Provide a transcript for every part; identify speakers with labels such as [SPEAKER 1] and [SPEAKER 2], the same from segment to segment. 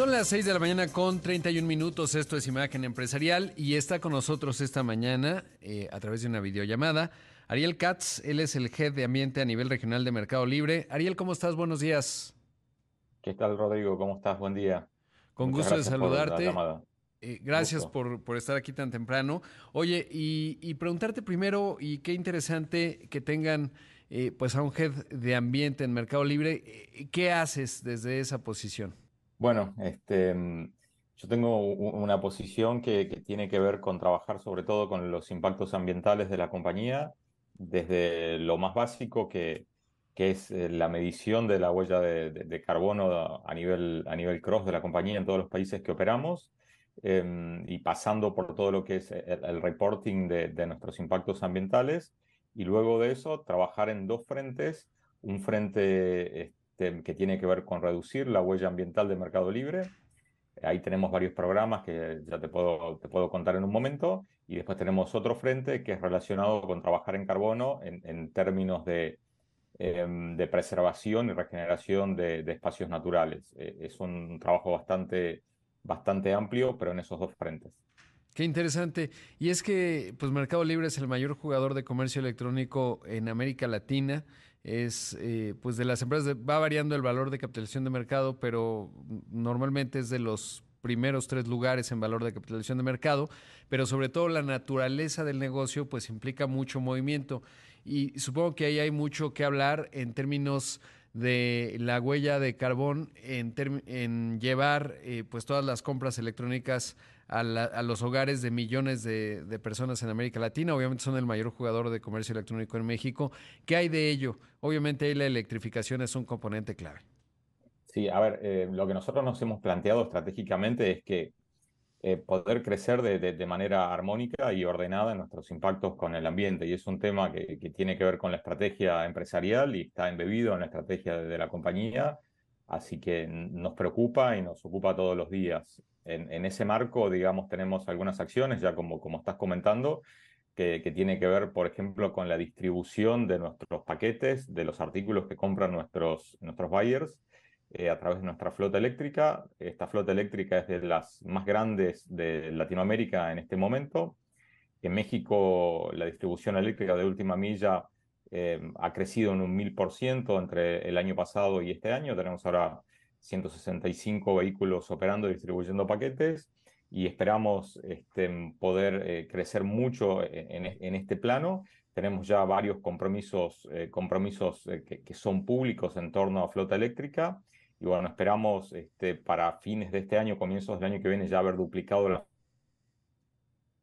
[SPEAKER 1] Son las 6 de la mañana con 31 minutos. Esto es Imagen Empresarial y está con nosotros esta mañana eh, a través de una videollamada Ariel Katz. Él es el head de ambiente a nivel regional de Mercado Libre. Ariel, ¿cómo estás? Buenos días.
[SPEAKER 2] ¿Qué tal, Rodrigo? ¿Cómo estás? Buen día.
[SPEAKER 1] Con gusto de saludarte. Eh, gracias por, estar aquí tan temprano. Oye, y, preguntarte primero, y qué interesante que tengan eh, pues a un head de ambiente en Mercado Libre. ¿Qué haces desde esa posición?
[SPEAKER 2] Bueno, este, mm, yo tengo una posición que, tiene que ver con trabajar sobre todo con los impactos ambientales de la compañía, desde lo más básico que, es eh, la medición de la huella de, carbono a nivel, a nivel cross de la compañía en todos los países que operamos, em, y pasando por todo lo que es el, reporting de, nuestros impactos ambientales, y luego de eso trabajar en dos frentes, un frente que tiene que ver con reducir la huella ambiental de Mercado Libre. Ahí tenemos varios programas que ya te puedo, te puedo contar en un momento. Y después tenemos otro frente que es relacionado con trabajar en carbono en, términos de, em, de, preservación y regeneración de, espacios naturales. Eh, es un trabajo bastante, bastante amplio, pero en esos dos frentes.
[SPEAKER 1] Qué interesante. Y es que pues Mercado Libre es el mayor jugador de comercio electrónico en América Latina es eh, pues de las empresas, va variando el valor de capitalización de mercado, pero normalmente es de los primeros tres lugares en valor de capitalización de mercado, pero sobre todo la naturaleza del negocio pues implica mucho movimiento. Y supongo que ahí hay mucho que hablar en términos de la huella de carbón en, en llevar eh, pues todas las compras electrónicas a, los hogares de millones de, personas en América Latina. Obviamente son el mayor jugador de comercio electrónico en México. ¿Qué hay de ello? Obviamente ahí la electrificación es un componente clave.
[SPEAKER 2] Sí, a ver, eh, lo que nosotros nos hemos planteado estratégicamente es que eh, poder crecer de, manera armónica y ordenada en nuestros impactos con el ambiente. Y es un tema que, tiene que ver con la estrategia empresarial y está embebido en la estrategia de la compañía. Así que nos preocupa y nos ocupa todos los días en, ese marco, digamos, tenemos algunas acciones, ya como, como estás comentando, que, que, tiene que ver, por ejemplo, con la distribución de nuestros paquetes, de los artículos que compran nuestros, nuestros buyers eh, a través de nuestra flota eléctrica. Esta flota eléctrica es de las más grandes de Latinoamérica en este momento. En México, la distribución eléctrica de última milla eh, ha crecido en un mil por ciento entre el año pasado y este año. Tenemos ahora 165 vehículos operando y distribuyendo paquetes y esperamos este, poder eh, crecer mucho en, este plano. Tenemos ya varios compromisos, eh, compromisos eh, que, son públicos en torno a flota eléctrica y bueno, esperamos este, para fines de este año, comienzos del año que viene, ya haber duplicado la...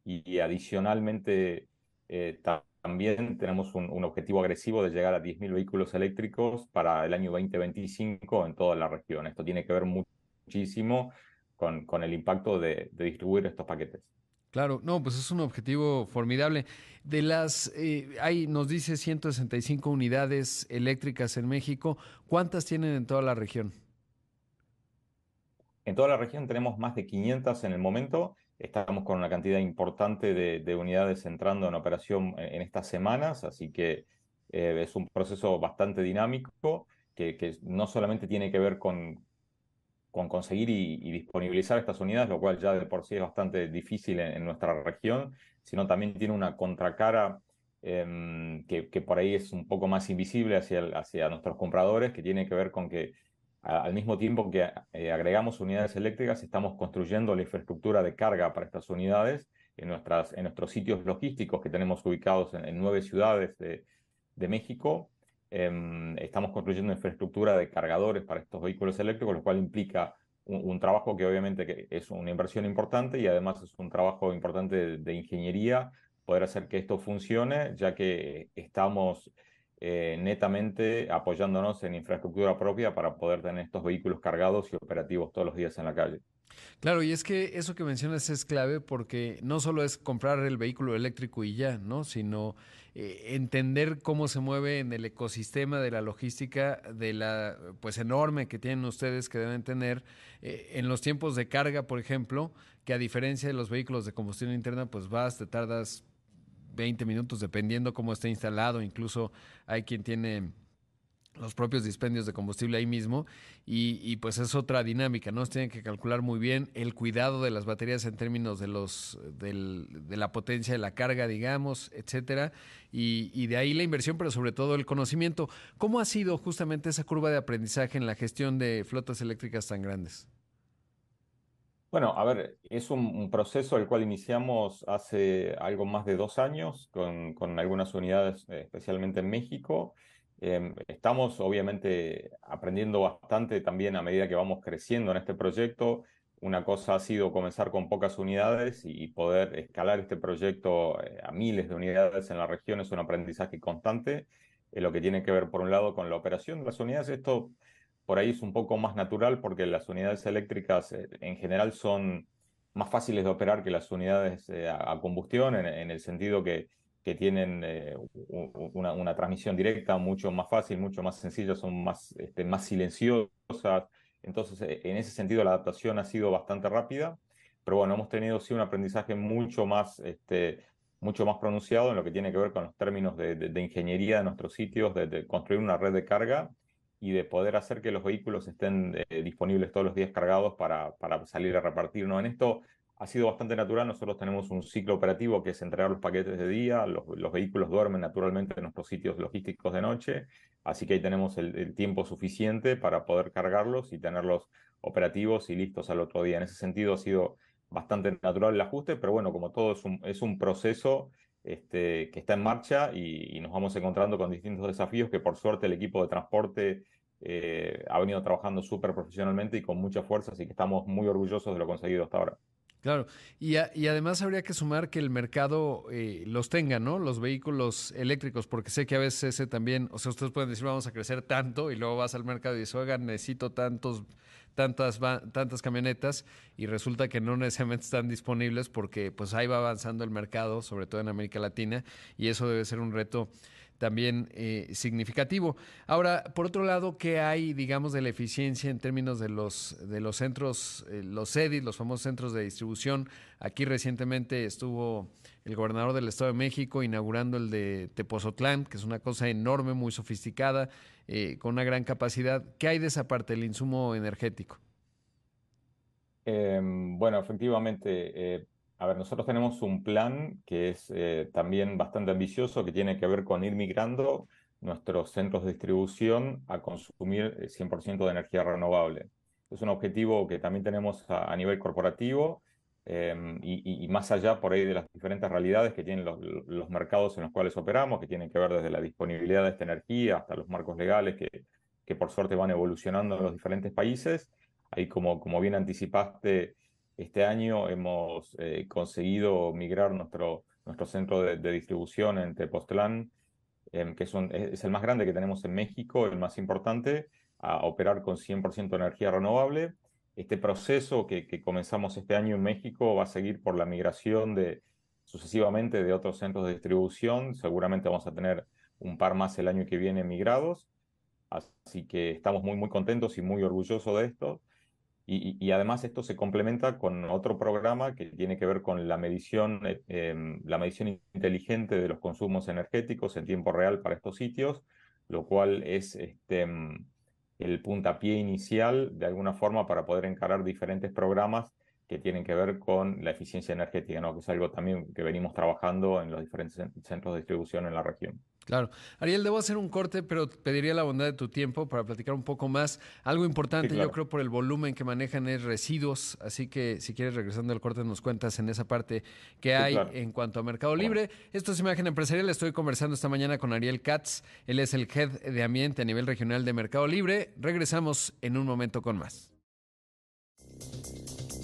[SPEAKER 2] Y, adicionalmente también tenemos un, objetivo agresivo de llegar a 10.000 vehículos eléctricos para el año 2025 en toda la región. Esto tiene que ver muchísimo con, con el impacto de, distribuir estos paquetes.
[SPEAKER 1] Claro, no, pues es un objetivo formidable. De las, eh, hay, nos dice 165 unidades eléctricas en México. ¿Cuántas tienen en toda la región?
[SPEAKER 2] En toda la región tenemos más de 500 en el momento Estamos con una cantidad importante de, unidades entrando en operación en, estas semanas, así que eh, es un proceso bastante dinámico que, no solamente tiene que ver con, con conseguir y, disponibilizar estas unidades, lo cual ya de por sí es bastante difícil en, nuestra región, sino también tiene una contracara em, que, que, por ahí es un poco más invisible hacia, hacia nuestros compradores, que tiene que ver con que al mismo tiempo que eh, agregamos unidades eléctricas, estamos construyendo la infraestructura de carga para estas unidades en, nuestras, en nuestros sitios logísticos que tenemos ubicados en, nueve ciudades de, México. Em, estamos construyendo infraestructura de cargadores para estos vehículos eléctricos, lo cual implica un, trabajo que obviamente es una inversión importante y además es un trabajo importante de ingeniería poder hacer que esto funcione, ya que estamos eh, netamente apoyándonos en infraestructura propia para poder tener estos vehículos cargados y operativos todos los días en la calle.
[SPEAKER 1] Claro, y es que eso que mencionas es clave porque no solo es comprar el vehículo eléctrico y ya, ¿no? Sino eh, entender cómo se mueve en el ecosistema de la logística de la pues enorme que tienen ustedes que deben tener eh, en los tiempos de carga, por ejemplo, que a diferencia de los vehículos de combustión interna, pues vas, te tardas 20 minutos, dependiendo cómo esté instalado. Incluso hay quien tiene los propios dispendios de combustible ahí mismo y, pues es otra dinámica, ¿no? tienen que calcular muy bien el cuidado de las baterías en términos de los de la potencia de la carga, digamos, etcétera, y, y, de ahí la inversión, pero sobre todo el conocimiento. ¿Cómo ha sido justamente esa curva de aprendizaje en la gestión de flotas eléctricas tan grandes?
[SPEAKER 2] Bueno, a ver, es un, proceso el cual iniciamos hace algo más de dos años con, con algunas unidades, eh, especialmente en México. Em, estamos obviamente aprendiendo bastante también a medida que vamos creciendo en este proyecto. Una cosa ha sido comenzar con pocas unidades y poder escalar este proyecto eh, a miles de unidades en la región es un aprendizaje constante. en lo que tiene que ver, por un lado, con la operación de las unidades. Esto por ahí es un poco más natural porque las unidades eléctricas eh, en general son más fáciles de operar que las unidades eh, a, combustión, en, el sentido que que tienen eh, una, transmisión directa mucho más fácil, mucho más sencilla, son más, este, más silenciosas. Entonces, en ese sentido, la adaptación ha sido bastante rápida, pero bueno, hemos tenido sí un aprendizaje mucho más, este, mucho más pronunciado en lo que tiene que ver con los términos de, ingeniería de nuestros sitios, de, construir una red de carga y de poder hacer que los vehículos estén eh, disponibles todos los días cargados para, para salir a repartir. ¿no? En esto ha sido bastante natural. Nosotros tenemos un ciclo operativo que es entregar los paquetes de día, los, vehículos duermen naturalmente en nuestros sitios logísticos de noche, así que ahí tenemos el, tiempo suficiente para poder cargarlos y tenerlos operativos y listos al otro día. En ese sentido ha sido bastante natural el ajuste, pero bueno, como todo es un, es un proceso este, que está en marcha y, nos vamos encontrando con distintos desafíos que por suerte el equipo de transporte eh, ha venido trabajando súper profesionalmente y con mucha fuerza, así que estamos muy orgullosos de lo conseguido hasta ahora.
[SPEAKER 1] Claro, y, además habría que sumar que el mercado eh, los tenga, ¿no? Los vehículos eléctricos, porque sé que a veces ese también, o sea, ustedes pueden decir vamos a crecer tanto y luego vas al mercado y dices, oigan, necesito tantos, tantas, tantas camionetas y resulta que no necesariamente están disponibles porque pues ahí va avanzando el mercado, sobre todo en América Latina, y eso debe ser un reto también eh, significativo. Ahora, por otro lado, ¿qué hay, digamos, de la eficiencia en términos de los, de los centros, eh, los CEDIS, los famosos centros de distribución? Aquí recientemente estuvo el gobernador del Estado de México inaugurando el de Tepozotlán, que es una cosa enorme, muy sofisticada, eh, con una gran capacidad. ¿Qué hay de esa parte, el insumo energético?
[SPEAKER 2] Em, bueno, efectivamente, a ver, nosotros tenemos un plan que es eh, también bastante ambicioso, que tiene que ver con ir migrando nuestros centros de distribución a consumir 100% eh, de energía renovable. Es un objetivo que también tenemos a, nivel corporativo em, y, más allá por ahí de las diferentes realidades que tienen los, mercados en los cuales operamos, que tienen que ver desde la disponibilidad de esta energía hasta los marcos legales que, que por suerte van evolucionando en los diferentes países. Ahí como, como bien anticipaste, este año hemos eh, conseguido migrar nuestro, nuestro centro de, distribución en Tepoztlán, em, que es, el más grande que tenemos en México, el más importante, a operar con 100% energía renovable. Este proceso que, que, comenzamos este año en México va a seguir por la migración de, sucesivamente de otros centros de distribución. Seguramente vamos a tener un par más el año que viene migrados. Así que estamos muy, muy contentos y muy orgullosos de esto. Y, además esto se complementa con otro programa que tiene que ver con la medición, eh, em, la medición inteligente de los consumos energéticos en tiempo real para estos sitios, lo cual es este, em, el puntapié inicial de alguna forma para poder encarar diferentes programas que tienen que ver con la eficiencia energética, ¿no? que es algo también que venimos trabajando en los diferentes centros de distribución en la región.
[SPEAKER 1] Claro. Ariel, debo hacer un corte, pero pediría la bondad de tu tiempo para platicar un poco más. Algo importante, yo creo, por el volumen que manejan es residuos, así que si quieres, regresando al corte, nos cuentas en esa parte que hay en cuanto a Mercado Libre. Esto es Imagen Empresarial, estoy conversando esta mañana con Ariel Katz, él es el Head de Ambiente a nivel regional de Mercado Libre. Regresamos en un momento con más.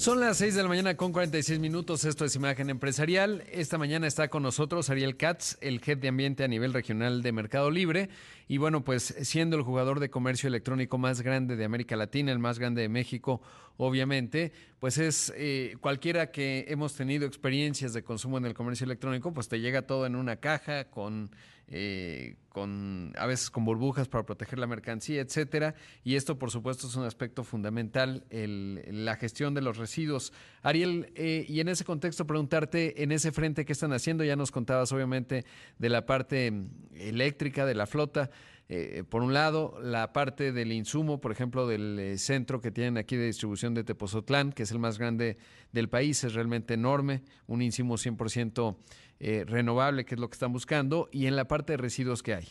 [SPEAKER 1] Son las 6 de la mañana con 46 minutos. Esto es Imagen Empresarial. Esta mañana está con nosotros Ariel Katz, el jefe de ambiente a nivel regional de Mercado Libre. Y bueno, pues siendo el jugador de comercio electrónico más grande de América Latina, el más grande de México, obviamente, pues es eh, cualquiera que hemos tenido experiencias de consumo en el comercio electrónico, pues te llega todo en una caja con eh, con a veces con burbujas para proteger la mercancía, etcétera. Y esto, por supuesto, es un aspecto fundamental, el, la gestión de los residuos. Ariel, eh, y en ese contexto preguntarte, en ese frente, ¿qué están haciendo? Ya nos contabas, obviamente, de la parte eléctrica, de la flota. Eh, por un lado, la parte del insumo, por ejemplo, del eh, centro que tienen aquí de distribución de Tepozotlán, que es el más grande del país, es realmente enorme, un insumo 100% eh, renovable, que es lo que están buscando, y en la parte de residuos que hay.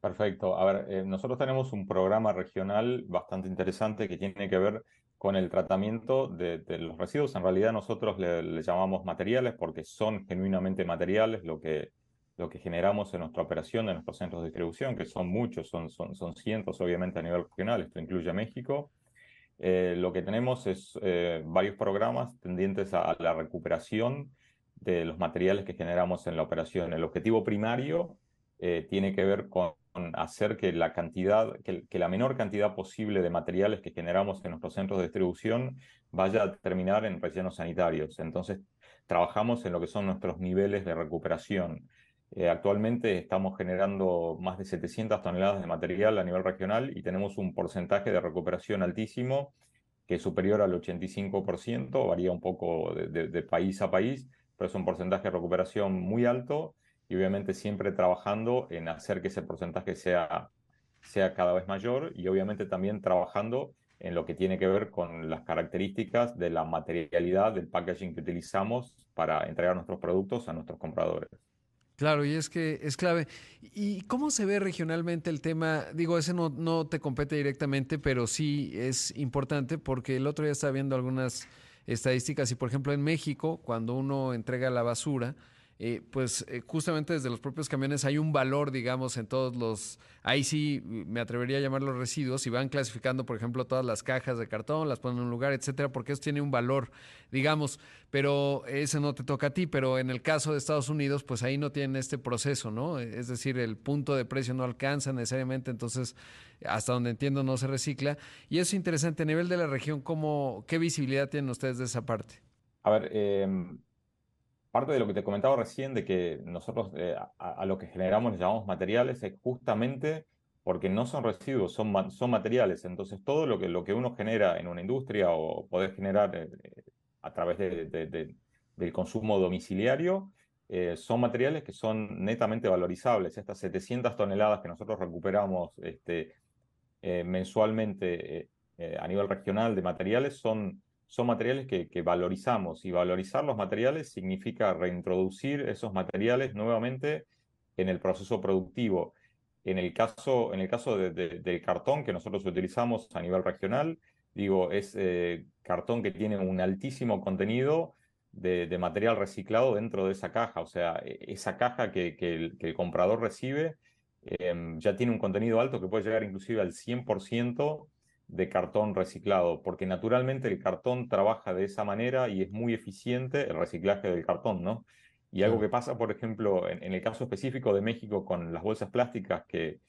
[SPEAKER 2] Perfecto. A ver, nosotros tenemos un programa regional bastante interesante que tiene que ver con el tratamiento de, los residuos. En realidad nosotros le, llamamos materiales porque son genuinamente materiales lo que lo que generamos en nuestra operación, en nuestros centros de distribución, que son muchos, son, son, son cientos obviamente a nivel regional, esto incluye México. Eh, lo que tenemos es eh, varios programas tendientes a, la recuperación de los materiales que generamos en la operación. El objetivo primario eh, tiene que ver con hacer que la cantidad, que, que, la menor cantidad posible de materiales que generamos en nuestros centros de distribución vaya a terminar en rellenos sanitarios. Entonces, trabajamos en lo que son nuestros niveles de recuperación. Eh, actualmente estamos generando más de 700 toneladas de material a nivel regional y tenemos un porcentaje de recuperación altísimo que es superior al 85%, varía un poco de, país a país, pero es un porcentaje de recuperación muy alto y obviamente siempre trabajando en hacer que ese porcentaje sea, sea cada vez mayor y obviamente también trabajando en lo que tiene que ver con las características de la materialidad del packaging que utilizamos para entregar nuestros productos a nuestros compradores.
[SPEAKER 1] Claro, y es que es clave. ¿Y cómo se ve regionalmente el tema? Digo, ese no, no te compete directamente, pero sí es importante porque el otro día estaba viendo algunas estadísticas y, por ejemplo, en México, cuando uno entrega la basura, eh, pues eh, justamente desde los propios camiones hay un valor, digamos, en todos los, ahí sí me atrevería a llamar los residuos, y van clasificando, por ejemplo, todas las cajas de cartón, las ponen en un lugar, etcétera, porque eso tiene un valor, digamos, pero ese no te toca a ti, pero en el caso de Estados Unidos, pues ahí no tienen este proceso, ¿no? Es decir, el punto de precio no alcanza necesariamente, entonces, hasta donde entiendo, no se recicla. Y es interesante, a nivel de la región, ¿cómo, ¿qué visibilidad tienen ustedes de esa parte?
[SPEAKER 2] A ver, eh, parte de lo que te comentaba recién, de que nosotros eh, a, lo que generamos le llamamos materiales, es justamente porque no son residuos, son, son materiales. Entonces, todo lo que, lo que uno genera en una industria o puede generar eh, a través del consumo domiciliario, eh, son materiales que son netamente valorizables. Estas 700 toneladas que nosotros recuperamos este, mensualmente a nivel regional de materiales son son materiales que, valorizamos y valorizar los materiales significa reintroducir esos materiales nuevamente en el proceso productivo. En el caso, en el caso del cartón que nosotros utilizamos a nivel regional, digo, es eh, cartón que tiene un altísimo contenido de, material reciclado dentro de esa caja. O sea, e, esa caja que, el, comprador recibe em, ya tiene un contenido alto que puede llegar inclusive al 100% de cartón reciclado, porque naturalmente el cartón trabaja de esa manera y es muy eficiente el reciclaje del cartón, ¿no? Y algo que pasa, por ejemplo, en, el caso específico de México con las bolsas plásticas que,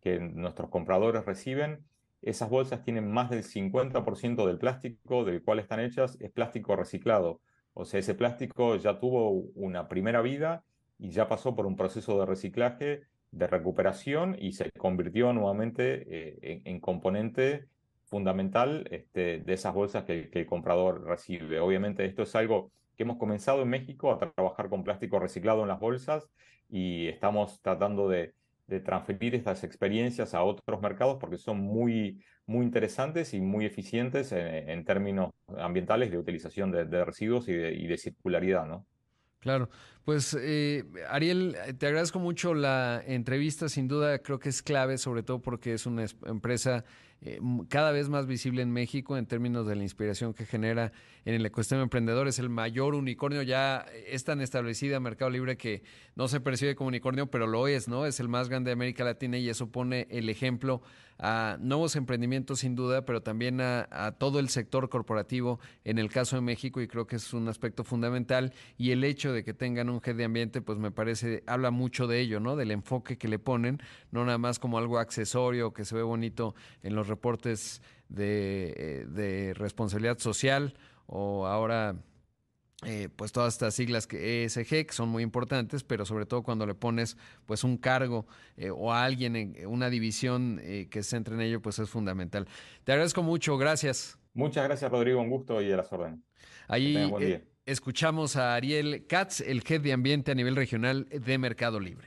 [SPEAKER 2] que nuestros compradores reciben, esas bolsas tienen más del 50% del plástico del cual están hechas, es plástico reciclado. O sea, ese plástico ya tuvo una primera vida y ya pasó por un proceso de reciclaje, de recuperación y se convirtió nuevamente eh, en, componente fundamental este, de esas bolsas que, el comprador recibe. Obviamente esto es algo que hemos comenzado en México a trabajar con plástico reciclado en las bolsas y estamos tratando de, transferir estas experiencias a otros mercados porque son muy, muy interesantes y muy eficientes en, términos ambientales de utilización de, residuos y de, y de circularidad, ¿no?
[SPEAKER 1] Claro, pues eh, Ariel, te agradezco mucho la entrevista, sin duda creo que es clave, sobre todo porque es una empresa eh, cada vez más visible en México en términos de la inspiración que genera en el ecosistema emprendedor. Es el mayor unicornio, ya es tan establecida Mercado Libre que no se percibe como unicornio, pero lo es, ¿no? Es el más grande de América Latina y eso pone el ejemplo a nuevos emprendimientos sin duda, pero también a, a todo el sector corporativo en el caso de México y creo que es un aspecto fundamental y el hecho de que tengan un head de ambiente, pues me parece, habla mucho de ello, ¿no? Del enfoque que le ponen, no nada más como algo accesorio que se ve bonito en los reportes eh, de, responsabilidad social o ahora eh, pues todas estas siglas que ESG que son muy importantes, pero sobre todo cuando le pones pues un cargo eh, o a alguien en una división que se centre en ello, pues es fundamental. Te agradezco mucho, gracias.
[SPEAKER 2] Muchas gracias Rodrigo, un gusto y a las órdenes.
[SPEAKER 1] Ahí escuchamos a Ariel Katz, el jefe de ambiente a nivel regional de Mercado Libre.